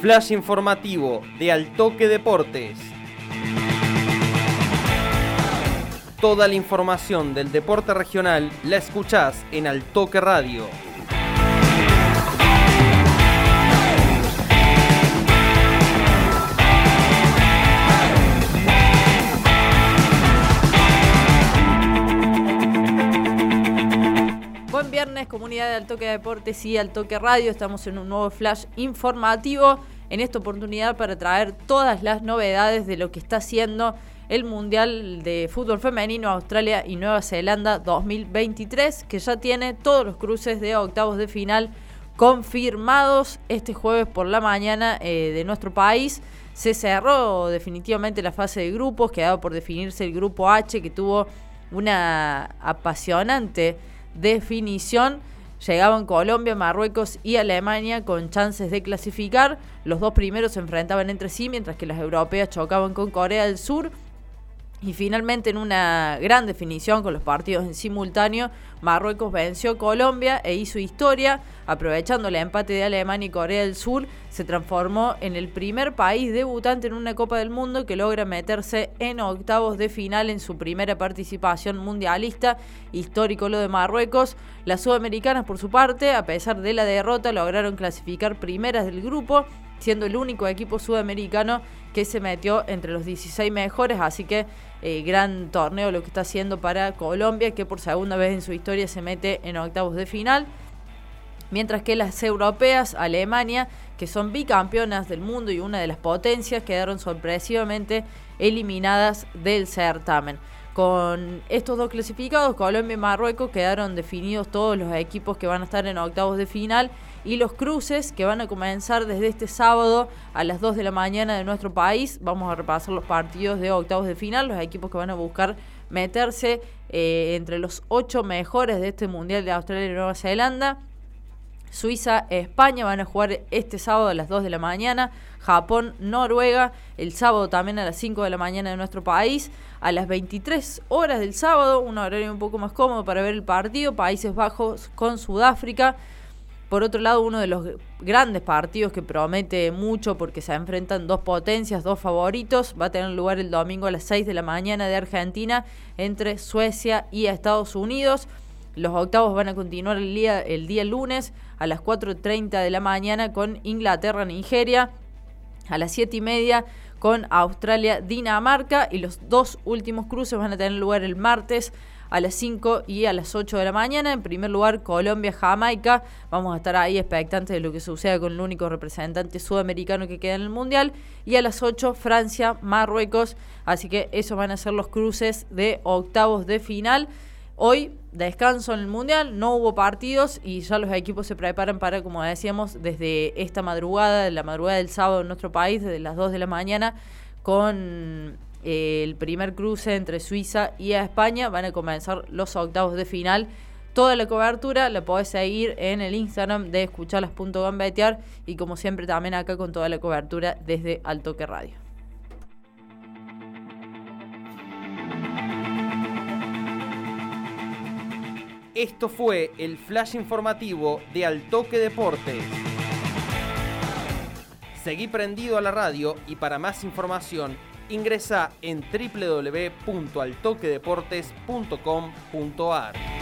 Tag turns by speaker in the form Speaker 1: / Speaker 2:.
Speaker 1: Flash informativo de Altoque Deportes. Toda la información del deporte regional la escuchás en Altoque Radio.
Speaker 2: Buen viernes, comunidad de Altoque Deportes y Altoque Radio. Estamos en un nuevo flash informativo. En esta oportunidad para traer todas las novedades de lo que está haciendo el Mundial de Fútbol Femenino Australia y Nueva Zelanda 2023, que ya tiene todos los cruces de octavos de final confirmados este jueves por la mañana eh, de nuestro país. Se cerró definitivamente la fase de grupos, quedaba por definirse el grupo H, que tuvo una apasionante definición. Llegaban Colombia, Marruecos y Alemania con chances de clasificar. Los dos primeros se enfrentaban entre sí, mientras que las europeas chocaban con Corea del Sur y finalmente en una gran definición con los partidos en simultáneo, Marruecos venció a Colombia e hizo historia, aprovechando el empate de Alemania y Corea del Sur, se transformó en el primer país debutante en una Copa del Mundo que logra meterse en octavos de final en su primera participación mundialista, histórico lo de Marruecos. Las sudamericanas por su parte, a pesar de la derrota, lograron clasificar primeras del grupo siendo el único equipo sudamericano que se metió entre los 16 mejores, así que eh, gran torneo lo que está haciendo para Colombia, que por segunda vez en su historia se mete en octavos de final. Mientras que las europeas, Alemania, que son bicampeonas del mundo y una de las potencias, quedaron sorpresivamente eliminadas del certamen. Con estos dos clasificados, Colombia y Marruecos, quedaron definidos todos los equipos que van a estar en octavos de final y los cruces que van a comenzar desde este sábado a las 2 de la mañana de nuestro país. Vamos a repasar los partidos de octavos de final, los equipos que van a buscar meterse eh, entre los ocho mejores de este Mundial de Australia y Nueva Zelanda. Suiza, España van a jugar este sábado a las 2 de la mañana. Japón, Noruega, el sábado también a las 5 de la mañana de nuestro país. A las 23 horas del sábado, un horario un poco más cómodo para ver el partido. Países Bajos con Sudáfrica. Por otro lado, uno de los grandes partidos que promete mucho porque se enfrentan dos potencias, dos favoritos, va a tener lugar el domingo a las 6 de la mañana de Argentina entre Suecia y Estados Unidos. Los octavos van a continuar el día, el día lunes a las 4.30 de la mañana con Inglaterra-Nigeria, a las 7 y media con Australia-Dinamarca y los dos últimos cruces van a tener lugar el martes a las 5 y a las 8 de la mañana. En primer lugar, Colombia-Jamaica. Vamos a estar ahí expectantes de lo que suceda con el único representante sudamericano que queda en el Mundial. Y a las 8, Francia-Marruecos. Así que esos van a ser los cruces de octavos de final. Hoy descanso en el Mundial, no hubo partidos y ya los equipos se preparan para, como decíamos, desde esta madrugada, la madrugada del sábado en nuestro país, desde las 2 de la mañana, con el primer cruce entre Suiza y España. Van a comenzar los octavos de final. Toda la cobertura la podés seguir en el Instagram de escucharlas.gambetear y como siempre también acá con toda la cobertura desde Altoque Radio.
Speaker 1: Esto fue el flash informativo de Altoque Deportes. Seguí prendido a la radio y para más información ingresa en www.altoquedeportes.com.ar.